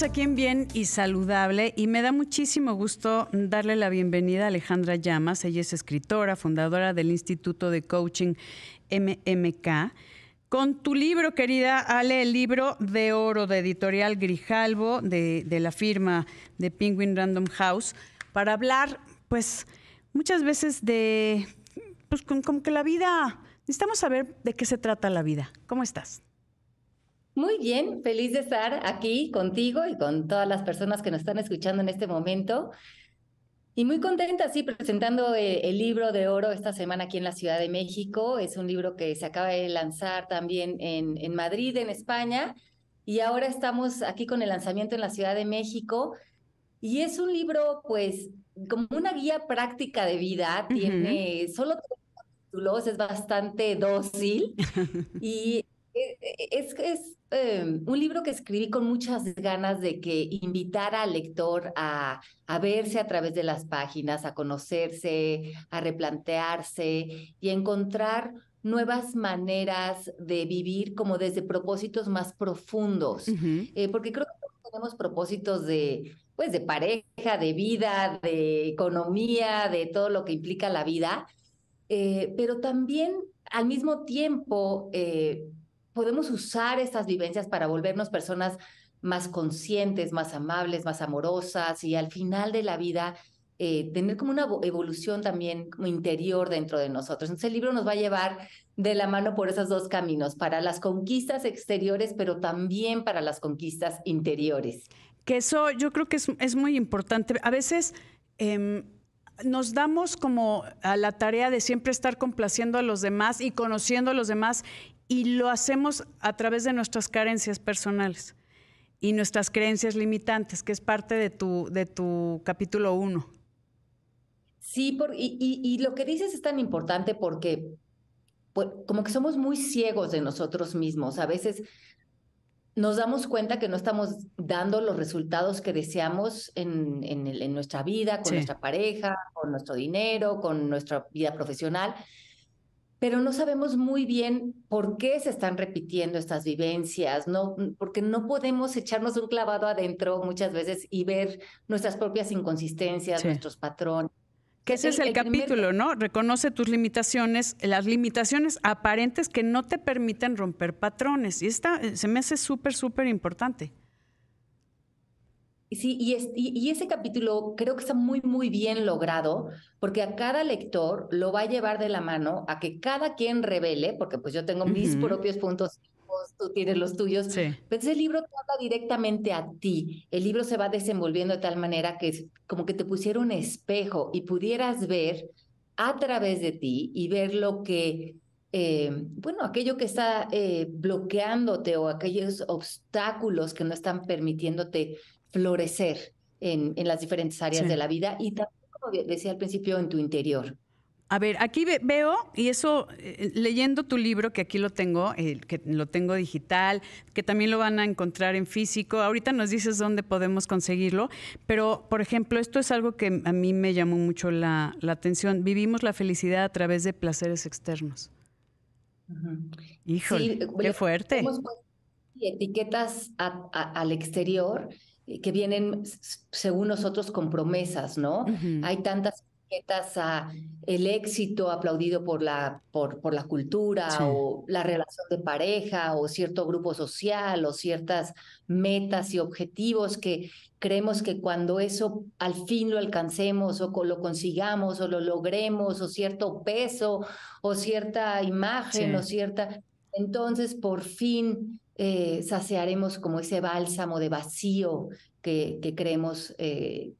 aquí en Bien y Saludable y me da muchísimo gusto darle la bienvenida a Alejandra Llamas. Ella es escritora, fundadora del Instituto de Coaching MMK. Con tu libro, querida Ale, el libro de oro de editorial Grijalvo, de, de la firma de Penguin Random House, para hablar, pues, muchas veces de, pues, como que la vida, necesitamos saber de qué se trata la vida. ¿Cómo estás? Muy bien, feliz de estar aquí contigo y con todas las personas que nos están escuchando en este momento. Y muy contenta, sí, presentando eh, el libro de oro esta semana aquí en la Ciudad de México. Es un libro que se acaba de lanzar también en, en Madrid, en España. Y ahora estamos aquí con el lanzamiento en la Ciudad de México. Y es un libro, pues, como una guía práctica de vida. Tiene solo tres títulos, es bastante dócil. y es, es em, un libro que escribí con muchas ganas de que invitara al lector a, a, verse a través de las páginas, a conocerse, a replantearse y a encontrar nuevas maneras de vivir como desde propósitos más profundos. Eh, porque creo que tenemos propósitos de, pues, de pareja, de vida, de economía, de todo lo que implica la vida, pero también al mismo tiempo podemos usar estas vivencias para volvernos personas más conscientes, más amables, más amorosas y al final de la vida eh, tener como una evolución también interior dentro de nosotros. Entonces el libro nos va a llevar de la mano por esos dos caminos, para las conquistas exteriores, pero también para las conquistas interiores. Que eso yo creo que es, muy importante. A veces... Em, nos damos como a la tarea de siempre estar complaciendo a los demás y conociendo a los demás y lo hacemos a través de nuestras carencias personales y nuestras creencias limitantes, que es parte de tu, de tu capítulo 1. Sí, por, y, y, lo que dices es tan importante porque pues, como que somos muy ciegos de nosotros mismos. A veces nos damos cuenta que no estamos dando los resultados que deseamos en, en, en nuestra vida, con nuestra pareja, con nuestro dinero, con nuestra vida profesional pero no sabemos muy bien por qué se están repitiendo estas vivencias, ¿no? Porque no podemos echarnos un clavado adentro muchas veces y ver nuestras propias inconsistencias, nuestros patrones. Que ese es el, capítulo, ¿no? Reconoce tus limitaciones, las limitaciones aparentes que no te permiten romper patrones. Y esta eh, se me hace súper, súper importante. Sí, y, y, ese capítulo creo que está muy, muy bien logrado, porque a cada lector lo va a llevar de la mano a que cada quien revele, porque pues yo tengo mis propios puntos, tú tienes los tuyos, pero ese libro trata directamente a ti. El libro se va desenvolviendo de tal manera que es como que te pusiera un espejo y pudieras ver a través de ti y ver lo que eh, bueno, aquello que está eh, bloqueándote o aquellos obstáculos que no están permitiéndote florecer en, en las diferentes áreas de la vida y también, como decía al principio, en tu interior. A ver, aquí veo, y eso, eh, leyendo tu libro, que aquí lo tengo, que lo tengo digital, que también lo van a encontrar en físico, ahorita nos dices dónde podemos conseguirlo, pero, por ejemplo, esto es algo que a mí me llamó mucho la, atención. Vivimos la felicidad a través de placeres externos. Híjole, qué fuerte. etiquetas al exterior eh, que vienen, según nosotros, con promesas, ¿no? Hay tantas etiquetas a el éxito aplaudido por la, por, por la cultura o la relación de pareja o cierto grupo social o ciertas metas y objetivos que creemos que cuando eso al fin lo alcancemos o lo consigamos o lo logremos o cierto peso o cierta imagen o cierta, entonces por fin eh, saciaremos como ese bálsamo de vacío que, que creemos, eh,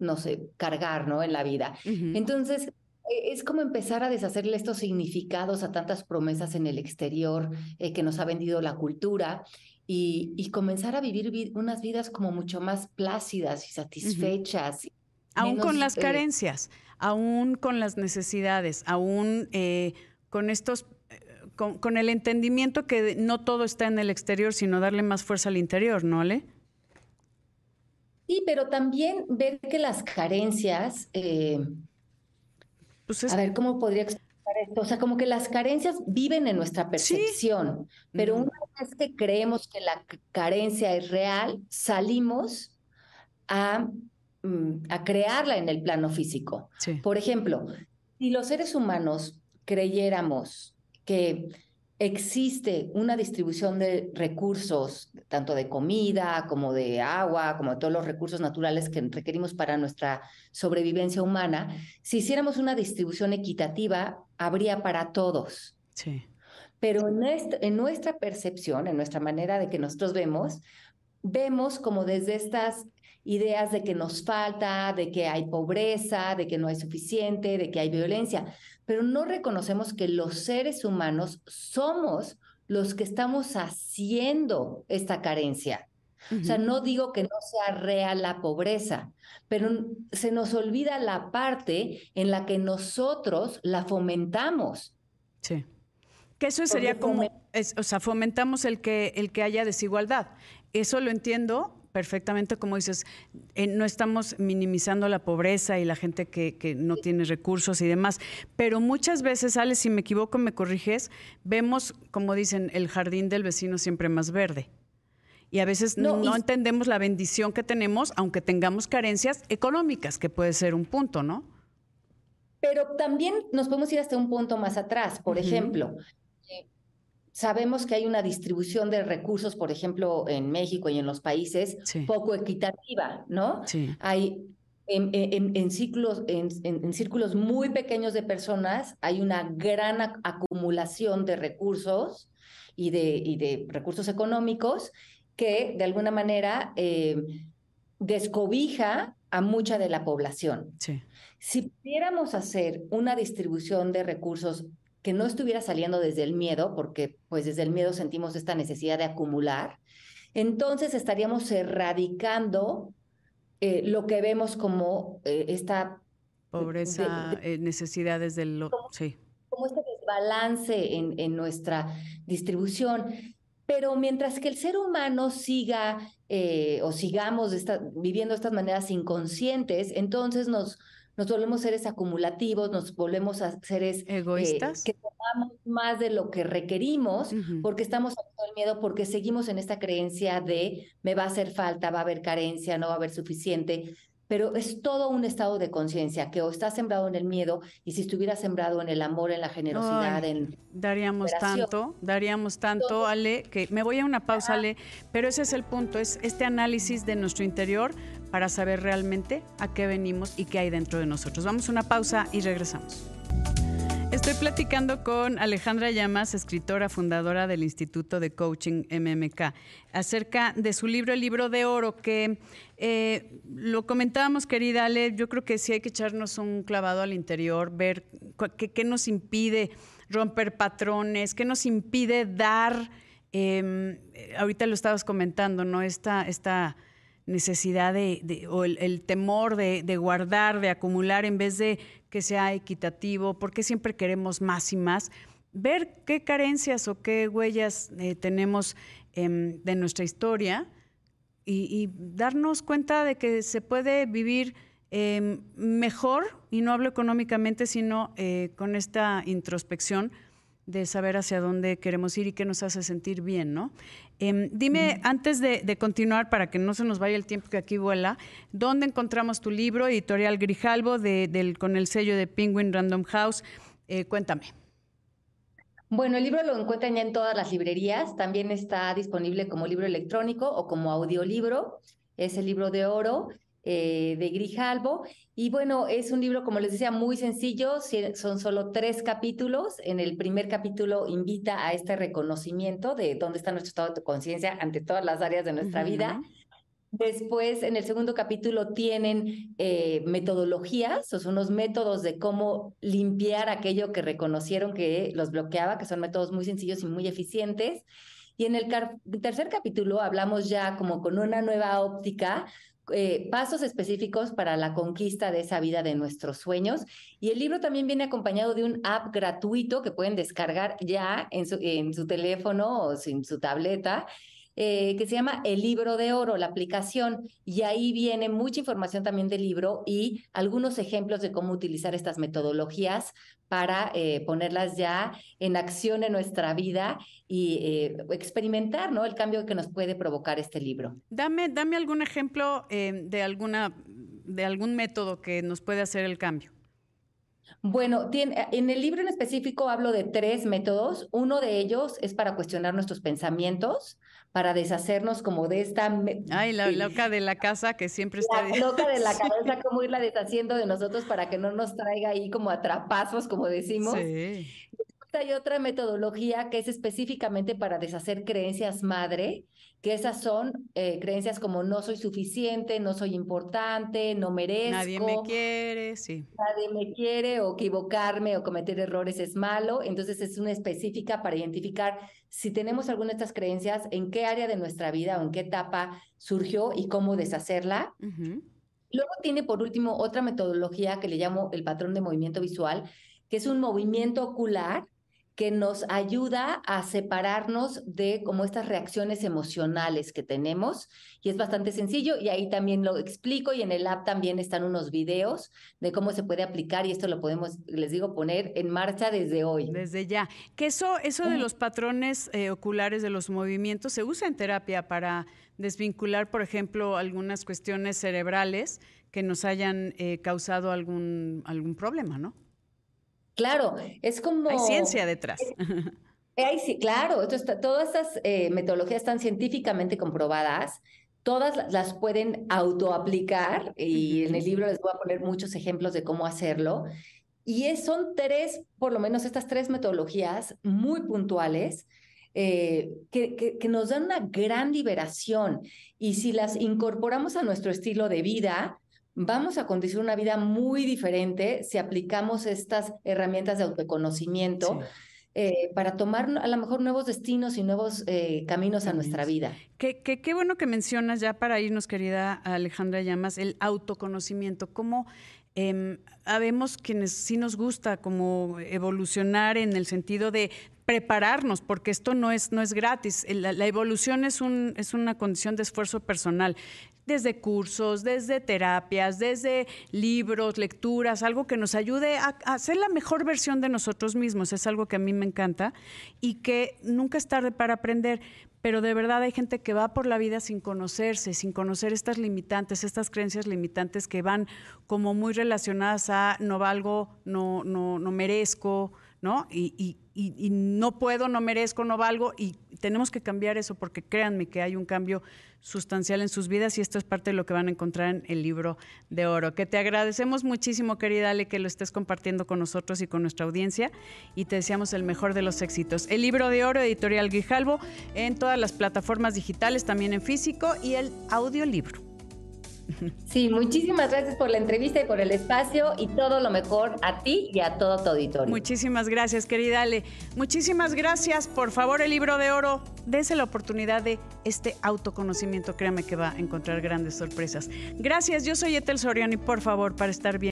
no sé, cargar ¿no? en la vida. Entonces, e, es como empezar a deshacerle estos significados a tantas promesas en el exterior eh, que nos ha vendido la cultura y, y, comenzar a vivir unas vidas como mucho más plácidas y satisfechas. Aún con las carencias, aún con las necesidades, aún con estos con, el entendimiento que no todo está en el exterior, sino darle más fuerza al interior, ¿no, Ale? Sí, pero también ver que las carencias, eh, pues a ver, ¿cómo podría O sea, como que las carencias viven en nuestra percepción, pero una vez que creemos que la carencia es real, salimos a, mm, a crearla en el plano físico. Por ejemplo, si los seres humanos creyéramos que existe una distribución de recursos, tanto de comida como de agua, como de todos los recursos naturales que requerimos para nuestra sobrevivencia humana, si hiciéramos una distribución equitativa, habría para todos. Sí. Pero en nuestra, en nuestra percepción, en nuestra manera de que nosotros vemos, vemos como desde estas ideas de que nos falta, de que hay pobreza, de que no hay suficiente, de que hay violencia, pero no reconocemos que los seres humanos somos los que estamos haciendo esta carencia. O sea, no digo que no sea real la pobreza, pero se nos olvida la parte en la que nosotros la fomentamos. Sí. Que eso sería como, o sea, fomentamos el que, el que haya desigualdad. Eso lo entiendo, perfectamente, como dices, eh, no estamos minimizando la pobreza y la gente que, no tiene recursos y demás, pero muchas veces, Ale, si me equivoco, me corriges, vemos, como dicen, el jardín del vecino siempre más verde. Y a veces no, entendemos la bendición que tenemos, aunque tengamos carencias económicas, que puede ser un punto, ¿no? Pero también nos podemos ir hasta un punto más atrás. Por ejemplo, Sabemos que hay una distribución de recursos, por ejemplo, en México y en los países, poco equitativa, ¿no? Sí. Hay en, ciclos, en, círculos muy pequeños de personas hay una gran acumulación de recursos y de, y de recursos económicos que de alguna manera eh, descobija a mucha de la población. Sí. Si pudiéramos hacer una distribución de recursos que no estuviera saliendo desde el miedo, porque pues desde el miedo sentimos esta necesidad de acumular, entonces estaríamos erradicando eh, lo que vemos como eh, esta pobreza, eh, necesidades del... Como, sí. como este desbalance en, en nuestra distribución. Pero mientras que el ser humano siga o sigamos viviendo estas maneras inconscientes, entonces nos, nos volvemos seres acumulativos, nos volvemos a seres eh, egoístas. que tomamos más de lo que requerimos porque estamos con el miedo, porque seguimos en esta creencia de me va a hacer falta, va a haber carencia, no va a haber suficiente. Pero es todo un estado de conciencia que o está sembrado en el miedo y si estuviera sembrado en el amor, en la generosidad, en daríamos tanto, daríamos tanto, Ale, que me voy a una pausa, Ale, pero ese es el punto, es este análisis de nuestro interior para saber realmente a qué venimos y qué hay dentro de nosotros. Vamos a una pausa y regresamos. Platicando con Alejandra Llamas, escritora fundadora del Instituto de Coaching MMK, acerca de su libro, el libro de oro, que eh, lo comentábamos, querida Ale, yo creo que sí hay que echarnos un clavado al interior, ver qué, nos impide romper patrones, qué nos impide dar, em, ahorita lo estabas comentando, ¿no? Esta, esta necesidad de, o el, temor de, guardar, de acumular, en vez de que sea equitativo, porque siempre queremos más y más, ver qué carencias o qué huellas eh, tenemos em, de nuestra historia y, darnos cuenta de que se puede vivir em, mejor, y no hablo económicamente, sino eh, con esta introspección de saber hacia dónde queremos ir y qué nos hace sentir bien, ¿no? Em, dime, antes de, continuar, para que no se nos vaya el tiempo que aquí vuela, ¿dónde encontramos tu libro, Editorial Grijalbo, del, con el sello de Penguin Random House? Eh, cuéntame. Bueno, el libro lo encuentran ya en todas las librerías, también está disponible como libro electrónico o como audiolibro, es el libro de oro eh, de Grijalbo. Y bueno, es un libro, como les decía, muy sencillo, son solo tres capítulos. En el primer capítulo invita a este reconocimiento de dónde está nuestro estado de conciencia ante todas las áreas de nuestra vida. Después, en el segundo capítulo, tienen eh, metodologías, o son unos métodos de cómo limpiar aquello que reconocieron que los bloqueaba, que son métodos muy sencillos y muy eficientes. Y en el tercer capítulo hablamos ya como con una nueva óptica eh, pasos específicos para la conquista de esa vida de nuestros sueños. Y el libro también viene acompañado de un app gratuito que pueden descargar ya en su, en su teléfono o en su tableta eh, que se llama El Libro de Oro, la aplicación, y ahí viene mucha información también del libro y algunos ejemplos de cómo utilizar estas metodologías para eh, ponerlas ya en acción en nuestra vida y eh, experimentar ¿no? el cambio que nos puede provocar este libro. Dame, dame algún ejemplo de, alguna, de algún método que nos puede hacer el cambio. Bueno, tiene, en el libro en específico hablo de tres métodos. Uno de ellos es para cuestionar nuestros pensamientos, para deshacernos como de esta... Ay, la loca de la casa que siempre está... La loca de la cabeza, cómo irla deshaciendo de nosotros para que no nos traiga ahí como atrapazos, como decimos. Sí. Hay otra metodología que es específicamente para deshacer creencias madre, que esas son eh, creencias como no soy suficiente, no soy importante, no merezco. Nadie me quiere, sí. Nadie me quiere o equivocarme o cometer errores es malo. Entonces es una específica para identificar si tenemos alguna de estas creencias, en qué área de nuestra vida o en qué etapa surgió y cómo deshacerla. Luego tiene por último otra metodología que le llamo el patrón de movimiento visual, que es un movimiento ocular que nos ayuda a separarnos de como estas reacciones emocionales que tenemos y es bastante sencillo y ahí también lo explico y en el app también están unos videos de cómo se puede aplicar y esto lo podemos, les digo, poner en marcha desde hoy. Desde ya. Que eso, eso de los patrones eh, oculares de los movimientos se usa en terapia para desvincular, por ejemplo, algunas cuestiones cerebrales que nos hayan eh, causado algún, algún problema, ¿no? Claro, es como... Hay ciencia detrás. sí, claro, todas estas eh, metodologías están científicamente comprobadas, todas las pueden autoaplicar y en el libro les voy a poner muchos ejemplos de cómo hacerlo. Y son tres, por lo menos estas tres metodologías muy puntuales eh, que, que, nos dan una gran liberación. Y si las incorporamos a nuestro estilo de vida, vamos a conducir una vida muy diferente si aplicamos estas herramientas de autoconocimiento. Eh, para tomar a lo mejor nuevos destinos y nuevos eh, caminos a nuestra vida. Qué, qué, bueno que mencionas ya para irnos, querida Alejandra Llamas, el autoconocimiento. ¿Cómo eh, habemos quienes sí nos gusta como evolucionar en el sentido de prepararnos, porque esto no es, no es gratis. La, evolución es, un, es una condición de esfuerzo personal desde cursos, desde terapias, desde libros, lecturas, algo que nos ayude a, a, ser la mejor versión de nosotros mismos. Es algo que a mí me encanta y que nunca es tarde para aprender. Pero de verdad hay gente que va por la vida sin conocerse, sin conocer estas limitantes, estas creencias limitantes que van como muy relacionadas a no valgo, no, no, no merezco, ¿no? Y, no puedo, no merezco, no valgo, y tenemos que cambiar eso porque créanme que hay un cambio sustancial en sus vidas y esto es parte de lo que van a encontrar en el libro de oro. Que te agradecemos muchísimo, querida Ale, que lo estés compartiendo con nosotros y con nuestra audiencia y te deseamos el mejor de los éxitos. El libro de oro, editorial Grijalvo, en todas las plataformas digitales, también en físico y el audiolibro. Sí, muchísimas gracias por la entrevista y por el espacio y todo lo mejor a ti y a todo tu auditorio. Muchísimas gracias, querida Ale. Muchísimas gracias. Por favor, el libro de oro, dése la oportunidad de este autoconocimiento. Créame que va a encontrar grandes sorpresas. Gracias, yo soy Etel Soriano y por favor, para estar bien.